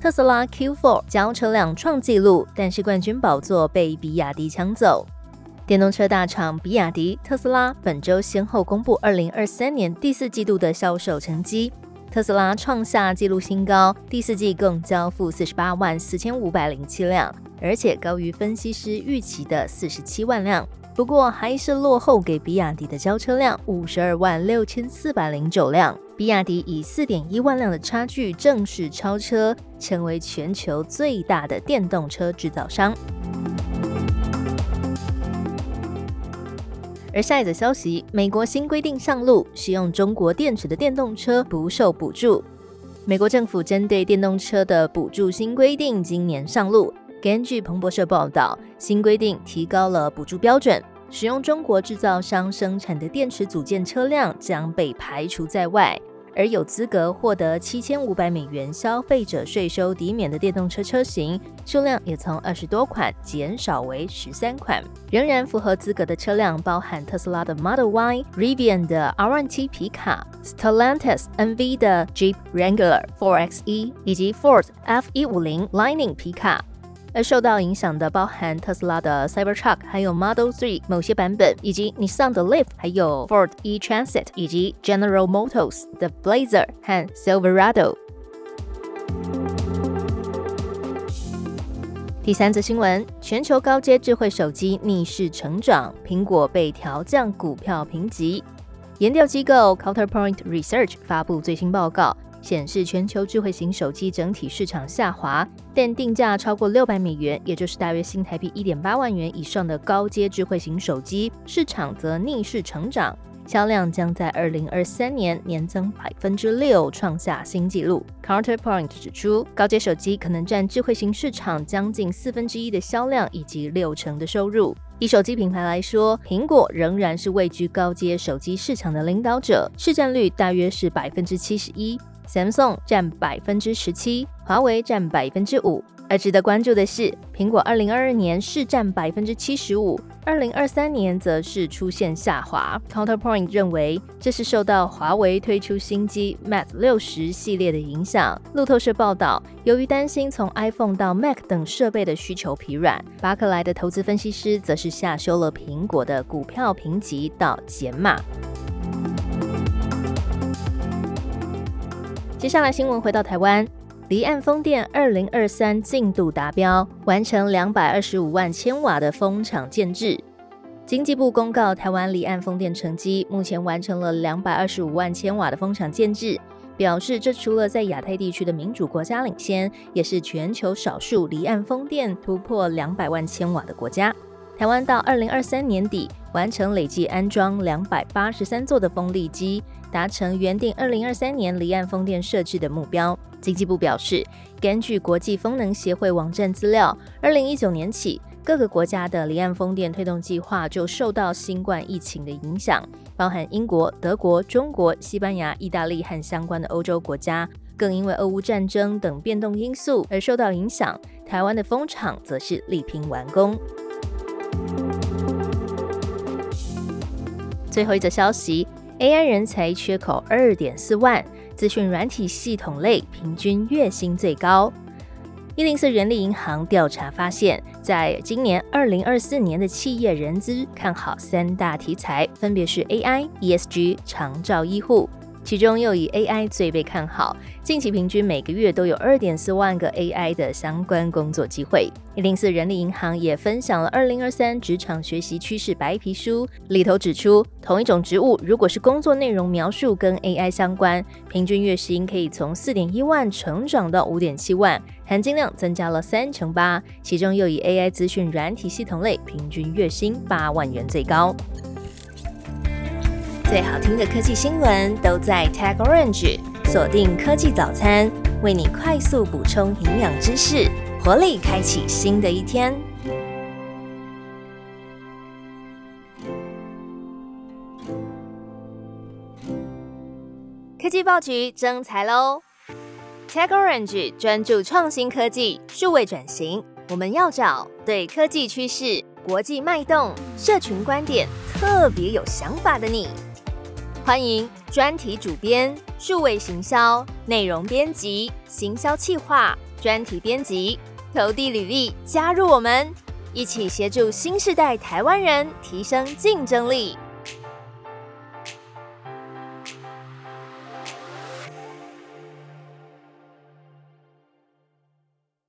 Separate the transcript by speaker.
Speaker 1: 特斯拉 Q4 交车辆创纪录，但是冠军宝座被比亚迪抢走。电动车大厂比亚迪、特斯拉本周先后公布2023年第四季度的销售成绩。特斯拉创下纪录新高，第四季共交付48万四千五百零七辆，而且高于分析师预期的47万辆。不过还是落后给比亚迪的交车辆五十二万六千四百零九辆，比亚迪以四点一万辆的差距正式超车，成为全球最大的电动车制造商。而下一则消息，美国新规定上路，使用中国电池的电动车不受补助。美国政府针对电动车的补助新规定今年上路。根据彭博社报道，新规定提高了补助标准，使用中国制造商生产的电池组件车辆将被排除在外，而有资格获得七千五百美元消费者税收抵免的电动车车型数量也从二十多款减少为十三款。仍然符合资格的车辆包含特斯拉的 Model Y、Rivian 的 R1T 皮卡、Stellantis NV 的 Jeep Wrangler 4xe 以及 Ford F150 Lightning 皮卡。而受到影响的包含特斯拉的 Cybertruck，还有 Model 3某些版本，以及 Nissan 的 Leaf，还有 Ford E-Transit，以及 General Motors 的 Blazer 和 Silverado。第三则新闻：全球高阶智慧手机逆势成长，苹果被调降股票评级。研调机构 Counterpoint Research 发布最新报告。显示全球智慧型手机整体市场下滑，但定价超过六百美元，也就是大约新台币一点八万元以上的高阶智慧型手机市场则逆势成长，销量将在二零二三年年增百分之六，创下新纪录。Counterpoint 指出，高阶手机可能占智慧型市场将近四分之一的销量以及六成的收入。以手机品牌来说，苹果仍然是位居高阶手机市场的领导者，市占率大约是百分之七十一。Samsung 占百分之十七，华为占百分之五。而值得关注的是，苹果二零二二年市占百分之七十五，二零二三年则是出现下滑。Counterpoint 认为，这是受到华为推出新机 Mate 六十系列的影响。路透社报道，由于担心从 iPhone 到 Mac 等设备的需求疲软，巴克莱的投资分析师则是下修了苹果的股票评级到减码。接下来新闻回到台湾，离岸风电二零二三进度达标，完成两百二十五万千瓦的风场建制。经济部公告台湾离岸风电成绩，目前完成了两百二十五万千瓦的风场建制，表示这除了在亚太地区的民主国家领先，也是全球少数离岸风电突破两百万千瓦的国家。台湾到二零二三年底完成累计安装两百八十三座的风力机。达成原定二零二三年离岸风电设置的目标。经济部表示，根据国际风能协会网站资料，二零一九年起，各个国家的离岸风电推动计划就受到新冠疫情的影响，包含英国、德国、中国、西班牙、意大利和相关的欧洲国家，更因为俄乌战争等变动因素而受到影响。台湾的风场则是力拼完工。最后一则消息。AI 人才缺口二点四万，资讯软体系统类平均月薪最高。一零四人力银行调查发现，在今年二零二四年的企业人资看好三大题材，分别是 AI、ESG、长照医护。其中又以 AI 最被看好，近期平均每个月都有二点四万个 AI 的相关工作机会。一零四人力银行也分享了二零二三职场学习趋势白皮书，里头指出，同一种职务如果是工作内容描述跟 AI 相关，平均月薪可以从四点一万成长到五点七万，含金量增加了三成八。其中又以 AI 资讯软体系统类平均月薪八万元最高。最好听的科技新闻都在 Tag Orange，锁定科技早餐，为你快速补充营养知识。活力开启新的一天。科技报局征才喽！Tech Orange 专注创新科技、数位转型，我们要找对科技趋势、国际脉动、社群观点特别有想法的你。欢迎专题主编、数位行销、内容编辑、行销企划、专题编辑、投递履历加入我们，一起协助新时代台湾人提升竞争力。